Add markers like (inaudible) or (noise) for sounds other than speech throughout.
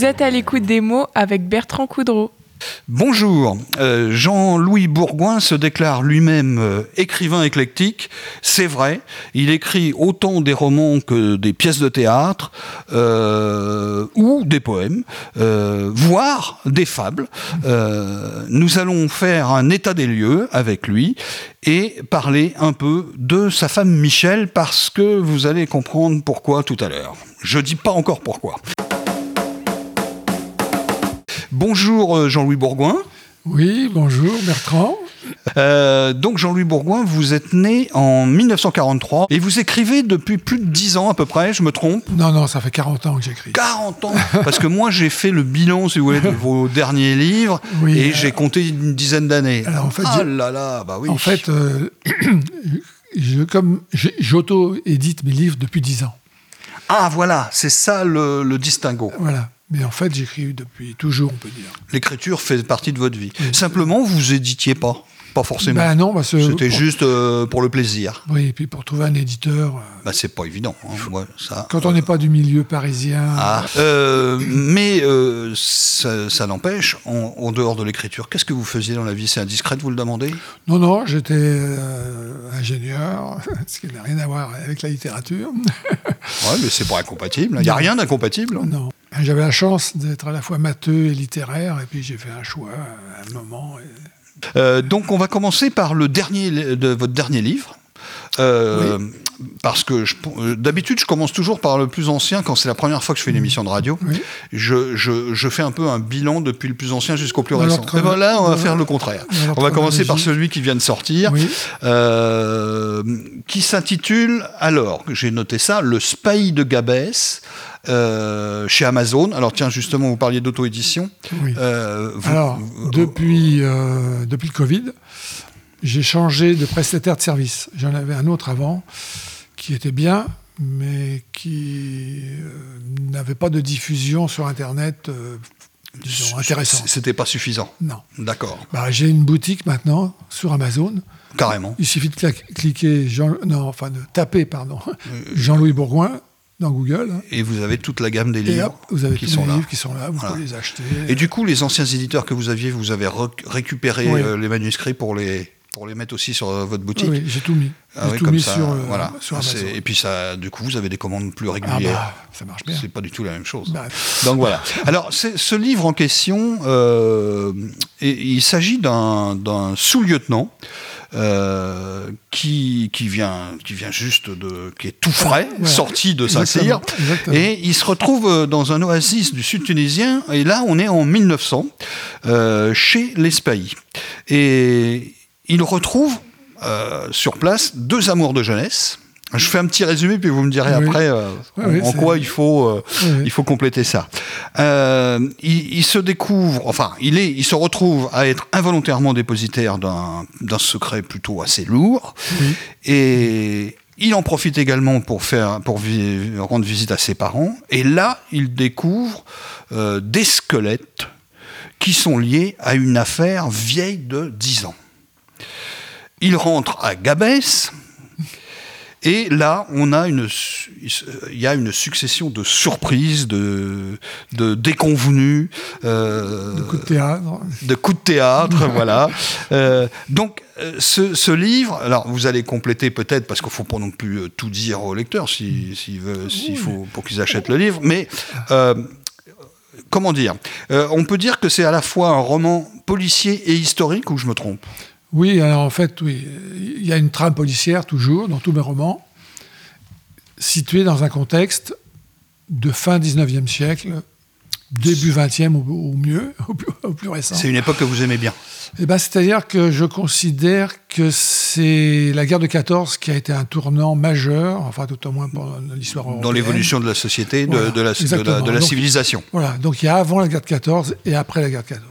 Vous êtes à l'écoute des mots avec Bertrand Coudreau. Bonjour, euh, Jean-Louis Bourgoin se déclare lui-même euh, écrivain éclectique. C'est vrai, il écrit autant des romans que des pièces de théâtre euh, ou des poèmes, voire des fables. nous allons faire un état des lieux avec lui et parler un peu de sa femme Michel parce que vous allez comprendre pourquoi tout à l'heure. Je dis pas encore pourquoi. Bonjour euh, Jean-Louis Bourgoin. Oui, bonjour Bertrand. Euh, donc Jean-Louis Bourgoin, vous êtes né en 1943 et vous écrivez depuis plus de 10 ans à peu près, je me trompe? Non, non, ça fait 40 ans que j'écris. 40 ans? (laughs) Parce que moi j'ai fait le bilan, si vous voulez, de vos (laughs) derniers livres et j'ai compté une dizaine d'années. Alors en fait, ah là là, bah oui. En fait, euh, (clears throat) je, comme j'auto-édite mes livres depuis 10 ans. Ah voilà, c'est ça le, le distinguo. Voilà. Mais en fait, j'écris depuis toujours, on peut dire. L'écriture fait partie de votre vie. Simplement, vous éditiez pas pas forcément. Ben non, c'était juste euh, pour le plaisir. Oui, et puis pour trouver un éditeur. Euh, bah, c'est pas évident. Hein, ça, Quand on n'est pas du milieu parisien. Ah, euh, mais ça, n'empêche, en, dehors de l'écriture, qu'est-ce que vous faisiez dans la vie? C'est indiscret de vous le demander? Non, non, j'étais ingénieur, (laughs) ce qui n'a rien à voir avec la littérature. oui, mais c'est pas incompatible. Il n'y a rien d'incompatible. Non. J'avais la chance d'être à la fois matheux et littéraire, et puis j'ai fait un choix à un moment. Euh, donc on va commencer par le dernier de votre dernier livre. Euh, parce que euh, d'habitude, je commence toujours par le plus ancien quand c'est la première fois que je fais une émission de radio. Je, je, fais un peu un bilan depuis le plus ancien jusqu'au plus récent. Et voilà, on va faire le contraire. On va commencer par celui qui vient de sortir, qui s'intitule, alors, j'ai noté ça, Le Spy de Gabès. Euh, chez Amazon. Alors tiens, justement, vous parliez d'auto-édition. Euh, Alors, depuis, euh, depuis le Covid, j'ai changé de prestataire de service. J'en avais un autre avant qui était bien, mais qui n'avait pas de diffusion sur Internet disons, intéressante. C'était pas suffisant Non. D'accord. Bah, j'ai une boutique maintenant sur Amazon. Carrément. Il suffit de cliquer, Jean, non, enfin de taper, pardon, Jean-Louis Bourgoin dans Google. Hein. Et vous avez toute la gamme des livres vous avez qui, sont les là. livres qui sont là, vous pouvez les acheter. Et du coup, les anciens éditeurs que vous aviez, vous avez récupéré euh, les manuscrits pour les, pour les mettre aussi sur euh, votre boutique Oui, j'ai tout mis. Ah j'ai tout mis sur, euh, voilà. sur Amazon. Et puis, ça, du coup, vous avez des commandes plus régulières. Ah bah, ça marche bien. C'est pas du tout la même chose. Bah, Donc voilà. (laughs) Alors, ce livre en question, il s'agit d'un sous-lieutenant euh, qui, qui, vient, qui vient juste de. qui est tout frais, sorti de Saint-Cyr. Et il se retrouve euh, dans un oasis du sud tunisien. Et là, on est en 1900, euh, chez les Spahis. Et il retrouve sur place deux amours de jeunesse. Je fais un petit résumé, puis vous me direz après euh, en, quoi il faut, euh, il faut compléter ça. Euh, il, se découvre, enfin, il, est, il se retrouve à être involontairement dépositaire d'un secret plutôt assez lourd. Et il en profite également pour, faire, pour rendre visite à ses parents. Et là, il découvre des squelettes qui sont liés à une affaire vieille de 10 ans. Il rentre à Gabès, et là, on a une, il y a une succession de surprises, de, de déconvenues, euh, de coups de théâtre, de coups de théâtre, (laughs) voilà. Euh, donc, euh, ce, ce, livre, alors vous allez compléter peut-être parce qu'il faut pas non plus tout dire aux lecteurs s'il si, faut pour qu'ils achètent le livre, mais comment dire On peut dire que c'est à la fois un roman policier et historique, ou je me trompe? Oui, alors en fait, oui, il y a une trame policière toujours dans tous mes romans, située dans un contexte de fin 19e siècle, début 20e au, mieux, (laughs) au plus, récent. C'est une époque que vous aimez bien eh ben, C'est-à-dire que je considère que c'est la guerre de 14 qui a été un tournant majeur, enfin tout au moins pour l'histoire européenne. Dans l'évolution de la société, de, la, de, la, civilisation. Voilà, donc il y a avant la guerre de 14 et après la guerre de 14.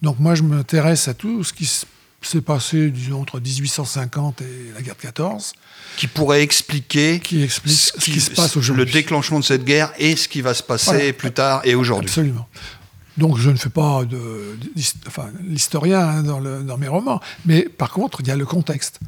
Donc moi je m'intéresse à tout ce qui se s'est passé, disons, entre 1850 et la guerre de 14. Qui pourrait expliquer, qui explique ce qui, se passe aujourd'hui. Le déclenchement de cette guerre et ce qui va se passer plus tard et aujourd'hui. Absolument. Donc je ne fais pas de, enfin, l'historien hein, dans, dans, mes romans, mais par contre, il y a le contexte.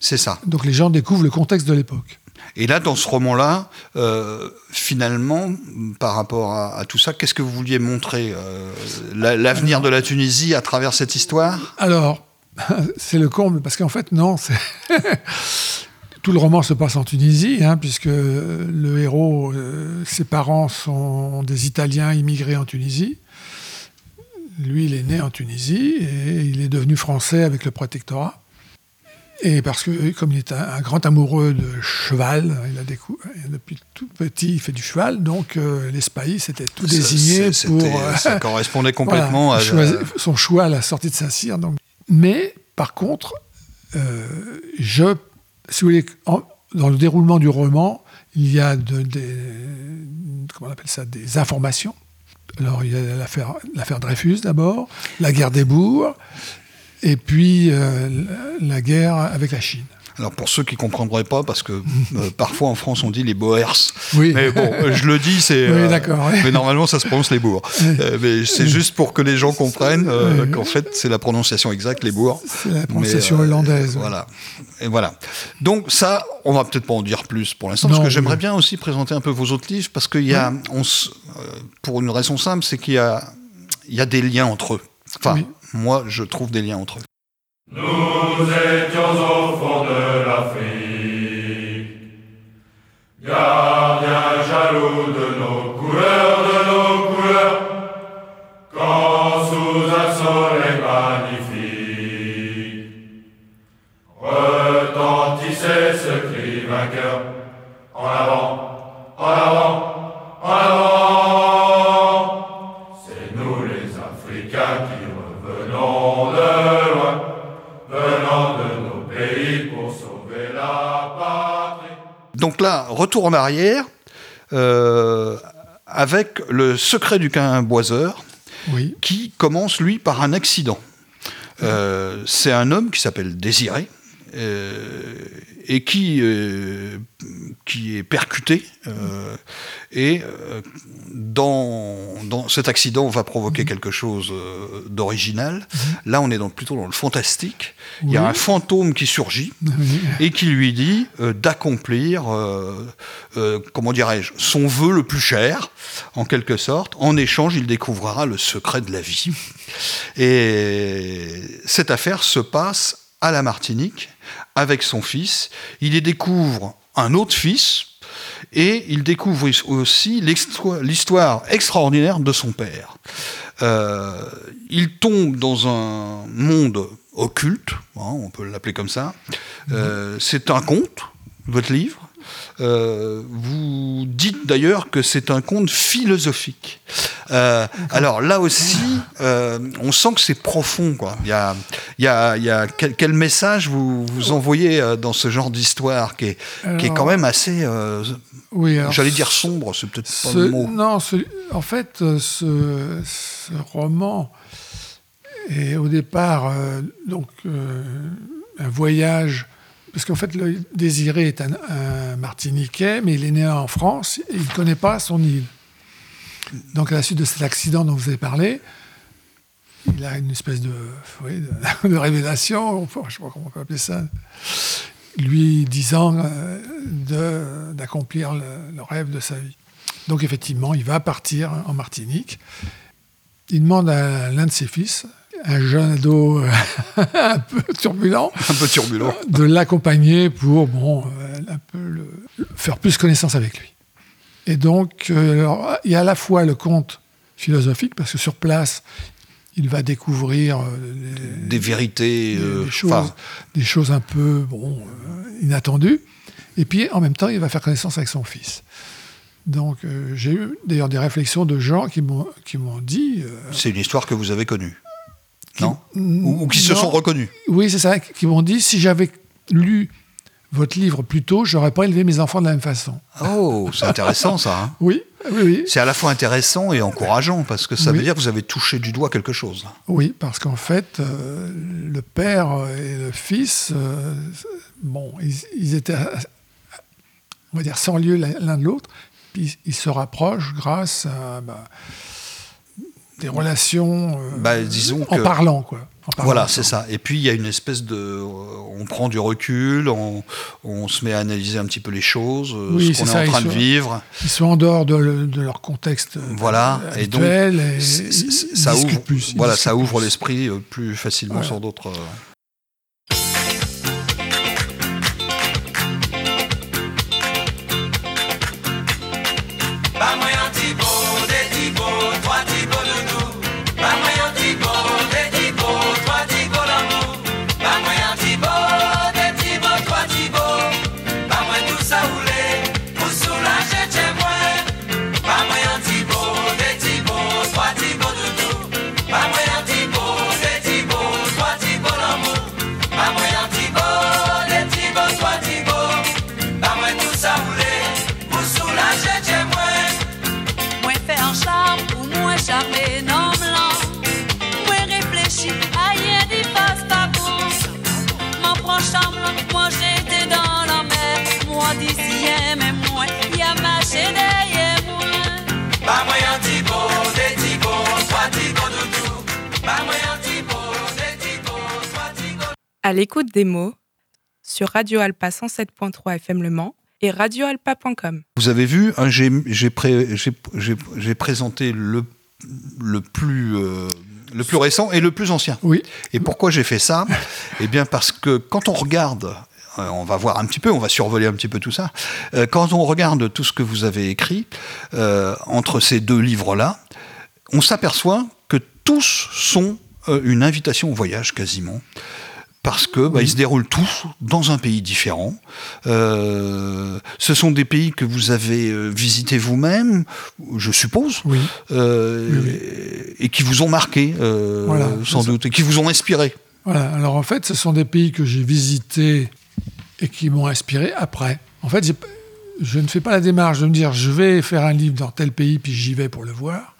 C'est ça. Donc les gens découvrent le contexte de l'époque. Et là, dans ce roman-là, euh, finalement, par rapport à, tout ça, qu'est-ce que vous vouliez montrer euh, L'avenir de la Tunisie à travers cette histoire? Alors, (laughs) c'est le comble, parce qu'en fait, non, (laughs) tout le roman se passe en Tunisie, hein, puisque le héros, euh, ses parents sont des Italiens immigrés en Tunisie. Lui, il est né en Tunisie et il est devenu français avec le protectorat. Et parce que, comme il est un, grand amoureux de cheval, il a depuis tout petit, il fait du cheval, donc euh, les c'était tout désigné pour. Euh, ça correspondait (laughs) complètement à. son choix à la sortie de Saint-Cyr. Donc. Mais, par contre, euh, je, si vous voulez, dans le déroulement du roman, il y a de, des, comment on appelle ça, des informations. Alors, il y a l'affaire Dreyfus d'abord, la guerre des bourgs, et puis euh, la guerre avec la Chine. Alors pour ceux qui ne comprendraient pas, parce que euh, (laughs) parfois en France on dit les Boers, oui. mais bon, euh, je le dis, c'est. (laughs) Oui, d'accord. Mais normalement ça se prononce les Boers. mais c'est juste pour que les gens comprennent qu'en fait c'est la prononciation exacte, les Boers. C'est la prononciation hollandaise. Voilà. Et voilà. Donc ça, on va peut-être pas en dire plus pour l'instant, parce que j'aimerais bien aussi présenter un peu vos autres livres, parce qu'il y a, on, pour une raison simple, c'est qu'il y a, il y a des liens entre eux. Enfin, moi, je trouve des liens entre eux. Nous étions au fond de l'Afrique, gardiens jaloux de nos couleurs, de nos couleurs, quand sous un soleil magnifique retentissait ce cri vainqueur, retour en arrière, euh, avec le secret du quimboiseur, oui. qui commence, lui, par un accident. Euh, c'est un homme qui s'appelle Désiré, euh, et qui, euh, qui est percuté. Euh, et dans, dans, cet accident va provoquer mhm. quelque chose d'original. Mhm. Là, on est donc plutôt dans le fantastique. Il y a un fantôme qui surgit et qui lui dit d'accomplir, comment dirais-je, son vœu le plus cher, en quelque sorte. En échange, il découvrira le secret de la vie. Et cette affaire se passe à la Martinique avec son fils. Il y découvre un autre fils et il découvre aussi l'histoire extraordinaire de son père. Euh, il tombe dans un monde occulte, hein, on peut l'appeler comme ça. Euh, c'est un conte, votre livre? Euh, vous dites d'ailleurs que c'est un conte philosophique. Euh, alors là aussi, euh, on sent que c'est profond. Quoi. Il y a, il y a, il y a quel, message vous, vous envoyez dans ce genre d'histoire qui est, qui est quand même assez, oui, j'allais dire sombre, c'est peut-être pas le mot. Non, en fait, ce, ce, roman est au départ donc un voyage parce qu'en fait, le Désiré est un, Martiniquais, mais il est né en France et il ne connaît pas son île. Donc, à la suite de cet accident dont vous avez parlé, il a une espèce de, (laughs) révélation, je ne sais pas comment on peut appeler ça, lui disant euh, d'accomplir le, rêve de sa vie. Donc, effectivement, il va partir en Martinique. Il demande à l'un de ses fils, un jeune ado euh, (laughs) un peu turbulent. Un peu turbulent. De l'accompagner pour bon, euh, un peu faire plus connaissance avec lui. Et donc, euh, il y a à la fois le conte philosophique, parce que sur place, il va découvrir des, vérités, des, choses, des, choses, un peu bon, inattendues. Et puis, en même temps, il va faire connaissance avec son fils. Donc, j'ai eu d'ailleurs des réflexions de gens qui m'ont dit. C'est une histoire que vous avez connue non ou, qui se sont reconnus Oui, c'est ça, qui m'ont dit si j'avais lu votre livre plus tôt, j'aurais pas élevé mes enfants de la même façon. Oh, c'est intéressant ça. Hein. oui, oui, oui. C'est à la fois intéressant et encourageant parce que ça veut dire que vous avez touché du doigt quelque chose. Oui, parce qu'en fait, euh, le père et le fils, euh, bon, ils, étaient, on va dire, sans lieu l'un de l'autre, puis ils se rapprochent grâce à. Bah, des relations euh, Bah, disons en que- parlant, quoi. En parlant Voilà, c'est ça. Et puis il y a une espèce de, euh, on prend du recul, on, on se met à analyser un petit peu les choses, euh, Oui, ce qu'on est ça, en train de sont- vivre. Ils sont en dehors de, le- de leur contexte Voilà, et donc, et, ça ouvre, plus, voilà, ça ouvre l'esprit plus facilement Voilà. sur d'autres. L'écoute des mots sur Radio Alpa 107.3 FM Le Mans et radioalpa.com. Vous avez vu, hein, j'ai j'ai pré- j'ai- j'ai- j'ai présenté le, le, plus, euh, le plus récent et le plus ancien. Oui, Et pourquoi j'ai fait ça? (laughs) Eh bien parce que quand on regarde, euh, on va voir un petit peu, on va survoler un petit peu tout ça, euh, quand on regarde tout ce que vous avez écrit euh, entre ces deux livres-là, on s'aperçoit que tous sont euh, une invitation au voyage quasiment. Parce que bah, ils se déroulent tous dans un pays différent. Euh, ce sont des pays que vous avez euh, visités vous-même, je suppose, oui. euh, Oui, et qui vous ont marqué, euh, Voilà, sans ça. doute, et qui vous ont inspiré. Voilà. Alors en fait, ce sont des pays que j'ai visités et qui m'ont inspiré après. En fait, je ne fais pas la démarche de me dire je vais faire un livre dans tel pays puis j'y vais pour le voir.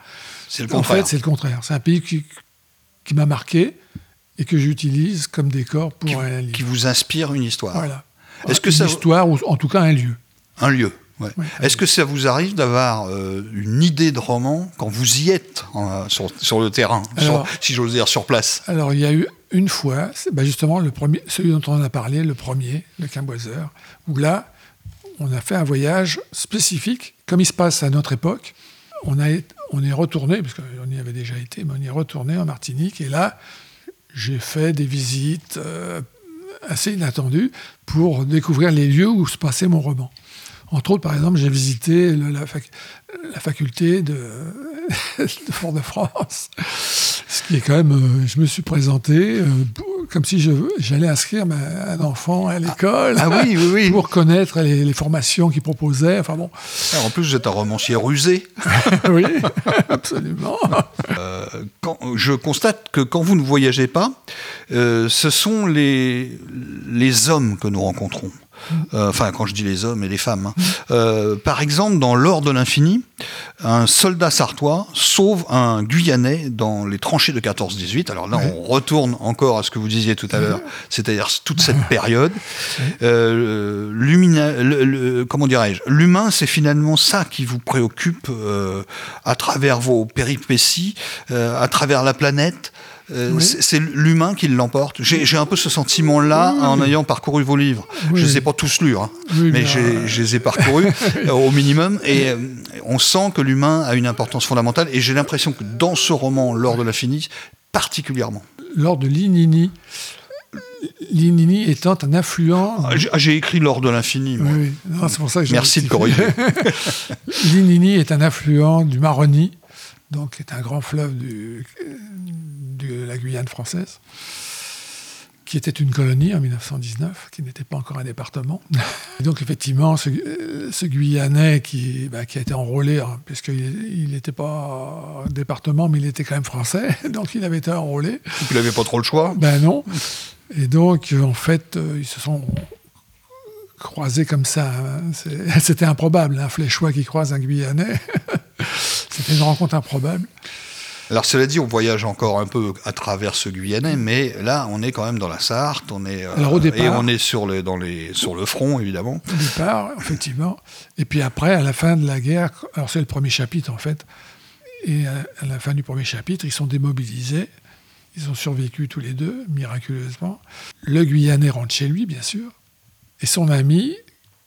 C'est le En contraire. fait, c'est le contraire. C'est un pays qui, qui m'a marqué et que j'utilise comme décor pour qui, un livre. qui vous inspire une histoire. Voilà. Est-ce que une ça- histoire ou en tout cas un lieu. Un lieu. ouais. Ouais, Est-ce que ça vous arrive d'avoir euh, une idée de roman quand vous y êtes sur, sur le terrain, sur- si j'ose dire, sur place? Alors, il y a eu une fois, c'est- bah, justement, le premier, celui dont on a parlé, le premier, le Quimboiseur, où là, on a fait un voyage spécifique, comme il se passe à notre époque. On, a, on est retourné, parce qu'on y avait déjà été, mais on y est retourné en Martinique, et là, j'ai fait des visites euh, assez inattendues pour découvrir les lieux où se passait mon roman. Entre autres, par exemple, j'ai visité la, fac- la faculté de, (laughs) de Fort-de-France, ce qui est quand même. euh, je me suis présenté euh, comme si j'allais inscrire ma- un enfant à l'école Ah oui, oui, oui. (laughs) pour connaître les, les formations qu'ils proposaient. Enfin bon, Alors, en plus, vous êtes un romancier rusé. (laughs) oui, absolument. Euh, quand- je constate que quand vous ne voyagez pas, euh, ce sont les, les hommes que nous rencontrons. Euh, enfin, quand je dis les hommes et les femmes. hein. Euh, par exemple, dans L'Or de l'Infini, un soldat sartois sauve un Guyanais dans les tranchées de 14-18. Alors là, on retourne encore à ce que vous disiez tout à l'heure, c'est-à-dire toute cette période. Euh, l'humina- le- le- comment dirais-je L'humain, c'est finalement ça qui vous préoccupe euh, à travers vos péripéties, euh, à travers la planète. Euh, Oui. c'est- l'humain qui l'emporte. J'ai un peu ce sentiment-là en ayant parcouru vos livres. Oui. Je ne les ai pas tous lus, hein, mais je les ai parcourus (laughs) euh, au minimum. Et euh, on sent que l'humain a une importance fondamentale. Et j'ai l'impression que dans ce roman, Lors de l'infini, particulièrement. Lors de l'Inini, l'Inini étant un affluent. Ah, J'ai j'ai écrit Lors de l'infini. moi. Oui, oui. Non, c'est pour ça que j'ai Merci de corriger. (laughs) L'Inini est un affluent du Maroni, donc qui est un grand fleuve du- de la Guyane française, qui était une colonie en 1919, qui n'était pas encore un département. (laughs) Et donc effectivement, ce, euh, ce Guyanais qui, bah, qui a été enrôlé, hein, puisqu'il n'était pas département, mais il était quand même français, (laughs) donc il avait été enrôlé. Vous n'avez pas trop le choix. Ben non. Et donc, euh, en fait, euh, ils se sont croisés comme ça. hein. (laughs) C'était improbable, un fléchois qui croise un Guyanais. C'était une rencontre improbable. Alors cela dit, on voyage encore un peu à travers ce Guyanais, mais là, on est quand même dans la Sarthe, on est euh, Alors, au départ- et on est sur le dans les sur le front évidemment. Au départ, effectivement. Et puis après, à la fin de la guerre, alors c'est le premier chapitre en fait, Et à, à la fin du premier chapitre, ils sont démobilisés. Ils ont survécu tous les deux, miraculeusement. Le Guyanais rentre chez lui, bien sûr. Et son ami,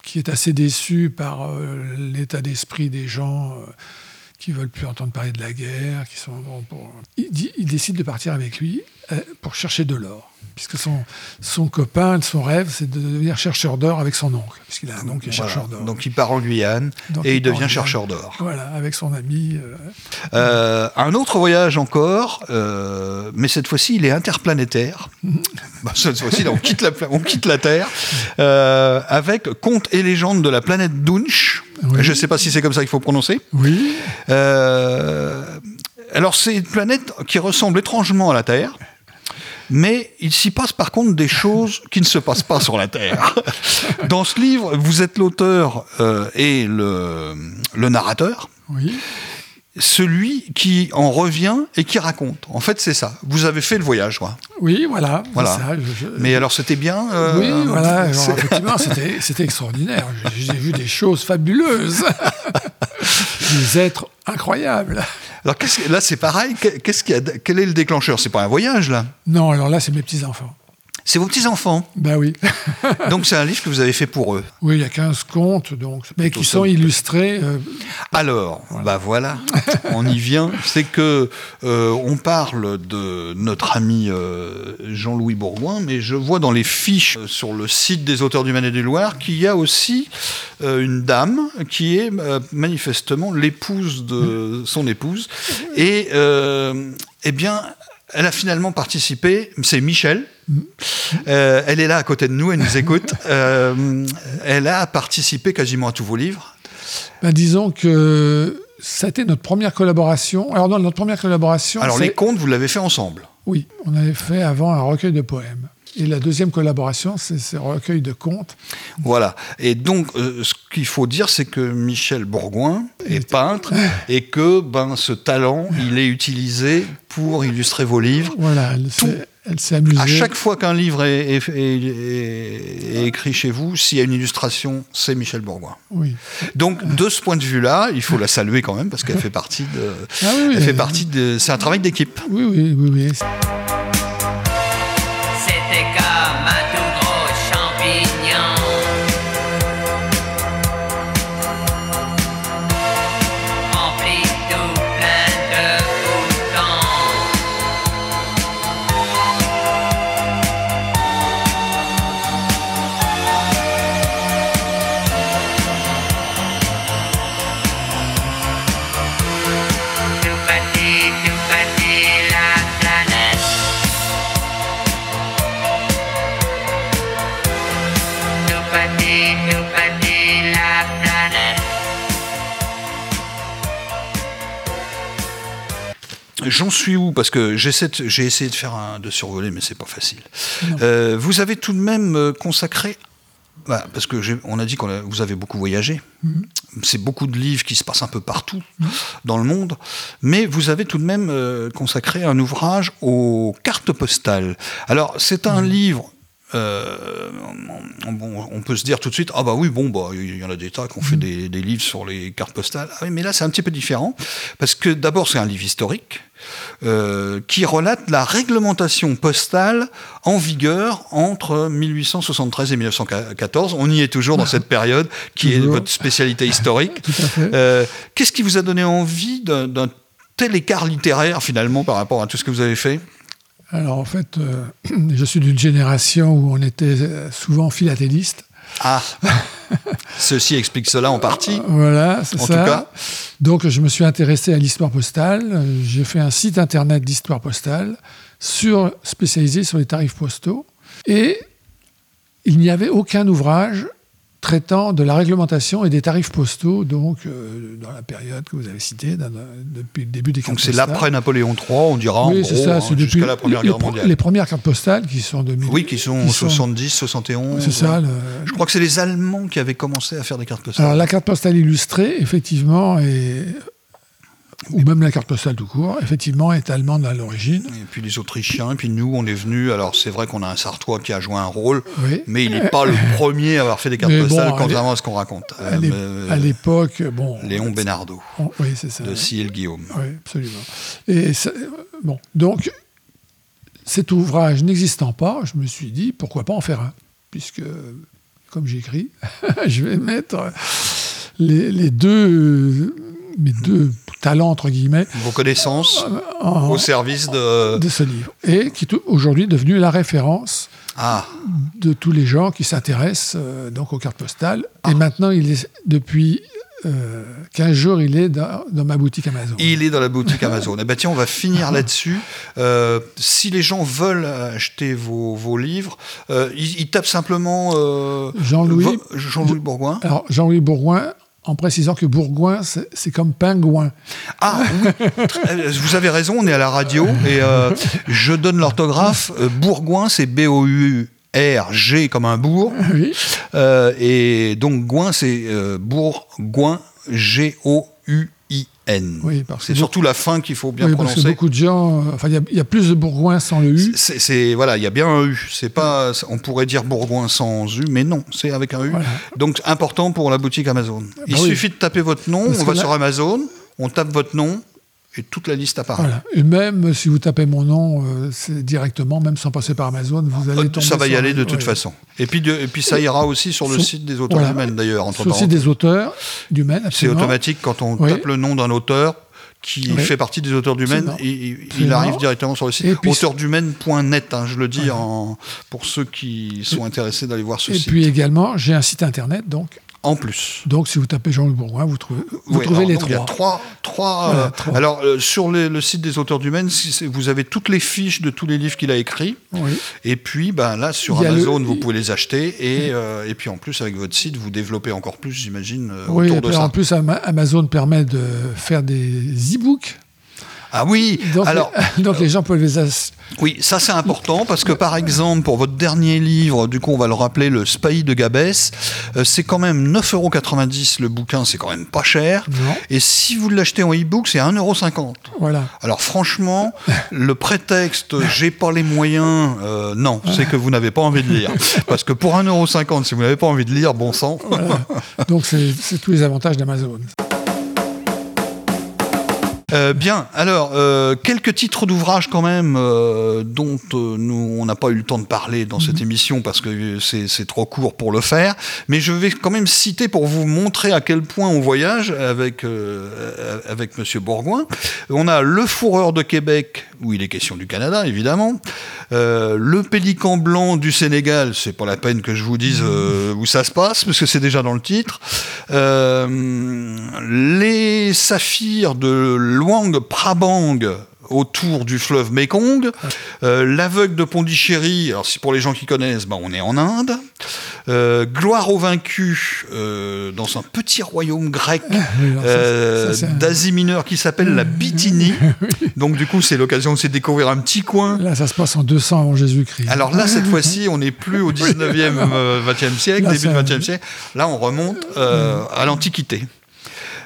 qui est assez déçu par euh, l'état d'esprit des gens euh, qui veulent plus entendre parler de la guerre, qui sont bon, pour- il, dit- il décide de partir avec lui euh, pour chercher de l'or, puisque son, son copain, son rêve, c'est de devenir chercheur d'or avec son oncle, puisqu'il a un oncle qui est chercheur d'or. Donc il part en Guyane Donc, et il, devient chercheur d'or. Voilà, avec son ami. euh, Euh, un autre voyage encore, euh, mais cette fois-ci il est interplanétaire. Bah, cette fois-ci on quitte la, on quitte la Terre avec Contes et légendes de la planète Dunch. Oui. Je ne sais pas si c'est comme ça qu'il faut prononcer. oui, alors c'est une planète qui ressemble étrangement à la Terre. Mais il s'y passe par contre des choses qui ne se passent pas sur la Terre. (laughs) Dans ce livre, vous êtes l'auteur euh, et le, le narrateur oui. celui qui en revient et qui raconte. En fait, c'est ça. Vous avez fait le voyage, quoi. Oui, voilà. Voilà. ça, je- je- Mais alors, c'était bien. euh, oui, voilà. effectivement, c'était c'était extraordinaire. J'ai vu des choses fabuleuses. (laughs) des êtres incroyables. Alors, là, c'est pareil. Quel est le déclencheur? C'est pas un voyage, là? Non, alors là, c'est mes petits-enfants. C'est vos petits enfants. Ben oui. (laughs) Donc, c'est un livre que vous avez fait pour eux. Oui, il y a 15 contes, donc, mais qui sont illustrés. euh, Alors, bah voilà, (laughs) on y vient. C'est que euh, on parle de notre ami euh, Jean-Louis Bourgoin, mais je vois dans les fiches sur le site des auteurs du Manet du Loire qu'il y a aussi une dame qui est manifestement l'épouse de (laughs) son épouse. Et eh bien, elle a finalement participé. C'est Michel. Euh, elle est là à côté de nous, elle nous écoute. (laughs) Euh, elle a participé quasiment à tous vos livres. ben, disons que ça a été notre première collaboration. Alors, dans notre première collaboration. Alors les contes, vous l'avez fait ensemble. Oui, on avait fait avant un recueil de poèmes. Et la deuxième collaboration, c'est ce recueil de contes. Voilà. Et donc, euh, ce qu'il faut dire, c'est que Michel Bourgoin est peintre (laughs) et que ben, ce talent, il est utilisé pour illustrer vos livres. Voilà, Tout. Elle s'est amusée. À chaque fois qu'un livre est, est- est- est- est écrit chez vous, s'il y a une illustration, c'est Michel Bourgoin. Oui. Donc, de ce point de vue-là, il faut la saluer quand même parce qu'elle (laughs) fait partie de. Ah oui, elle fait euh, partie de. C'est un travail d'équipe. Oui, oui, oui, oui. Parce que j'ai essayé de faire un de survoler, mais c'est pas facile. Euh, vous avez tout de même euh, consacré. bah, parce que on a dit que vous avez beaucoup voyagé. C'est beaucoup de livres qui se passent un peu partout dans le monde. Mais vous avez tout de même euh, consacré un ouvrage aux cartes postales. Alors, c'est un livre. euh, on, peut se dire tout de suite ah bah oui bon bah il y en a des tas qui ont fait des, des livres sur les cartes postales ah oui mais là c'est un petit peu différent parce que d'abord c'est un livre historique euh, qui relate la réglementation postale en vigueur entre 1873 et 1914. On y est toujours dans cette période qui est votre spécialité historique. (laughs) Euh, Qu'est-ce qui vous a donné envie d'un tel écart littéraire finalement par rapport à tout ce que vous avez fait? Alors en fait, euh, (clears throat) je suis d'une génération où on était souvent philatéliste. Ah (laughs) (laughs) Ceci explique cela en partie. Voilà, c'est ça. tout cas. Donc je me suis intéressé à l'histoire postale. Euh, J'ai fait un site internet d'histoire postale sur, spécialisé sur les tarifs postaux. Et il n'y avait aucun ouvrage traitant de la réglementation et des tarifs postaux, donc euh, dans la période que vous avez citée, dans- depuis le début des cartes Donc c'est postales. l'après Napoléon III, on dira en Oui, gros, c'est ça, hein, c'est depuis jusqu'à la Première les, Guerre mondiale. les premières cartes postales qui sont de Oui, qui sont qui 70, 71. C'est ça. le- Je crois que c'est les Allemands qui avaient commencé à faire des cartes postales. Alors la carte postale illustrée, effectivement, est ou même la carte postale tout court, effectivement, est allemande à l'origine. Et puis les Autrichiens, et puis nous, on est venus. Alors c'est vrai qu'on a un Sartois qui a joué un rôle, Oui. mais il n'est pas le (laughs) premier à avoir fait des cartes Mais postales, contrairement à ce qu'on raconte. À Euh, euh, l'époque, bon. Léon Bénardeau, on- oui, c'est ça. de Ciel Guillaume. Oui, absolument. Et ça- bon, donc, cet ouvrage n'existant pas, je me suis dit, pourquoi pas en faire un Puisque, comme j'écris, (laughs) je vais mettre les, les deux, mes deux talents, entre guillemets, Vos connaissances en- au service de. de ce livre. Et qui est aujourd'hui devenu la référence Ah, de tous les gens qui s'intéressent euh, donc aux cartes postales. Ah. Et maintenant, il est, depuis euh, 15 jours, il est dans, dans ma boutique Amazon. il est dans la boutique Amazon. Eh ben tiens, on va finir là-dessus. (laughs) Euh, si les gens veulent acheter vos, vos livres, euh, ils, ils tapent simplement euh, Jean-Louis- Jean-Louis Bourgoin. Alors, Jean-Louis Bourgoin, en précisant que Bourgoin, c'est comme pingouin. Ah, oui, très- (laughs) vous avez raison, on est à la radio et euh, je donne l'orthographe. Euh, Bourgoin, c'est B-O-U-R-G comme un bourg. Oui. Euh, et donc, Gouin, c'est euh, Bourgoin, Oui, c'est surtout la fin qu'il faut bien Oui, parce que prononcer. beaucoup de gens. euh, Enfin, il y a- il y, a plus de Bourgoin sans le U. C'est, c'est- voilà, il y a bien un U. C'est pas, on pourrait dire Bourgoin sans U, mais non, c'est avec un U. Voilà. Donc important pour la boutique Amazon. Il bah oui. suffit de taper votre nom, Parce on va là- sur Amazon, on tape votre nom et toute la liste apparaît. Voilà. Et même si vous tapez mon nom euh, c'est directement, même sans passer par Amazon, vous allez Euh, tomber ça va y sur- aller de toute ouais. façon. Et puis, de- et puis ça ira aussi sur le site des auteurs voilà. humains d'ailleurs. Entre Sur le site des auteurs du Maine. C'est automatique quand on Oui. tape le nom d'un auteur qui Oui. fait partie des auteurs du Maine, il, arrive directement sur le site Et auteurdumaine.net. hein, je le dis en, pour ceux qui sont intéressés d'aller voir ce Et site. puis également, j'ai un site internet, donc. En plus. Donc, si vous tapez Jean-Louis Bourgoin, vous trouvez, vous Oui, trouvez alors, les donc, Il y a trois. trois, trois, Voilà, euh, trois. Alors, euh, sur les- le site des auteurs du Maine, vous avez toutes les fiches de tous les livres qu'il a écrits. Oui. Et puis, ben, là, sur Amazon, le- vous pouvez les acheter. Et, euh, et puis, en plus, avec votre site, vous développez encore plus, j'imagine, Oui, autour et de puis ça. en plus, Ama- Amazon permet de faire des e-books. Ah oui Donc, Alors, (laughs) donc les gens peuvent les oui, ça c'est important parce que par exemple, pour votre dernier livre, du coup, on va le rappeler, Le Spahis de Gabès, euh, c'est quand même 9,90€ le bouquin, c'est quand même pas cher. Non. Et si vous l'achetez en e-book, c'est 1,50€. Voilà. Alors franchement, (laughs) le prétexte j'ai pas les moyens, euh, non, c'est que vous n'avez pas envie de lire. Parce que pour 1,50€, si vous n'avez pas envie de lire, bon sang. (laughs) Donc, c'est tous les avantages d'Amazon. Euh, bien, alors, euh, quelques titres d'ouvrages quand même euh, dont nous, on n'a pas eu le temps de parler dans cette émission parce que c'est trop court pour le faire, mais je vais quand même citer pour vous montrer à quel point on voyage avec, avec Monsieur Bourgoin. On a Le Fourreur de Québec, où il est question du Canada, évidemment. Le Pélican Blanc du Sénégal, c'est pas la peine que je vous dise où ça se passe, parce que c'est déjà dans le titre. Les saphirs de Luang Prabang autour du fleuve Mekong. Euh, L'aveugle de Pondichéry, alors si pour les gens qui connaissent, ben, on est en Inde. Euh, Gloire aux vaincus euh, dans un petit royaume grec ça, euh, d'Asie mineure qui s'appelle la (laughs) Bithynie. Donc du coup, c'est l'occasion de se découvrir un petit coin. Là, ça se passe en 200 avant Jésus-Christ. Alors là, cette (laughs) fois-ci, on n'est plus au 19e, euh, (laughs) 20e siècle, Là, début du c'est un- 20e siècle. Là, on remonte à l'Antiquité.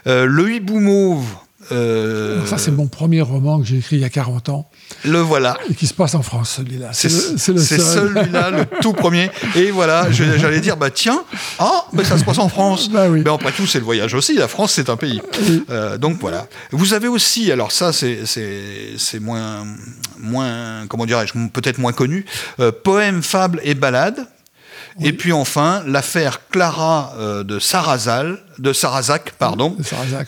Le hibou mauve, euh, ça, c'est mon premier roman que j'ai écrit il y a 40 ans le voilà. et qui se passe en France, celui-là. C'est le, le celui-là, le (laughs) tout premier. Et voilà, j'allais dire, bah tiens, ah, bah, ça se passe en France. Bah oui. Mais après tout, c'est le voyage aussi. La France, c'est un pays. Euh, donc voilà. Vous avez aussi, alors ça, c'est moins, moins, comment dirais-je, peut-être moins connu, euh, poèmes, fables et ballades. Et puis enfin, l'affaire Clara euh, de Sarazal, de Sarazac, pardon. De.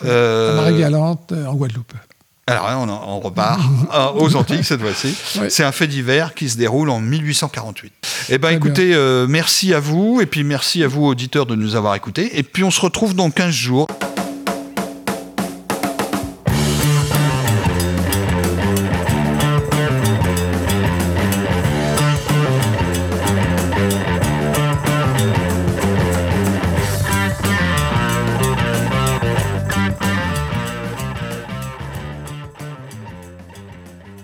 Euh, Marie-Galante, euh, en Guadeloupe. Alors là, on, repart (laughs) euh, aux Antilles cette fois-ci. C'est un fait divers qui se déroule en 1848. Eh ben, Très écoutez, euh, merci à vous et puis merci à vous auditeurs de nous avoir écoutés. Et puis on se retrouve dans 15 jours.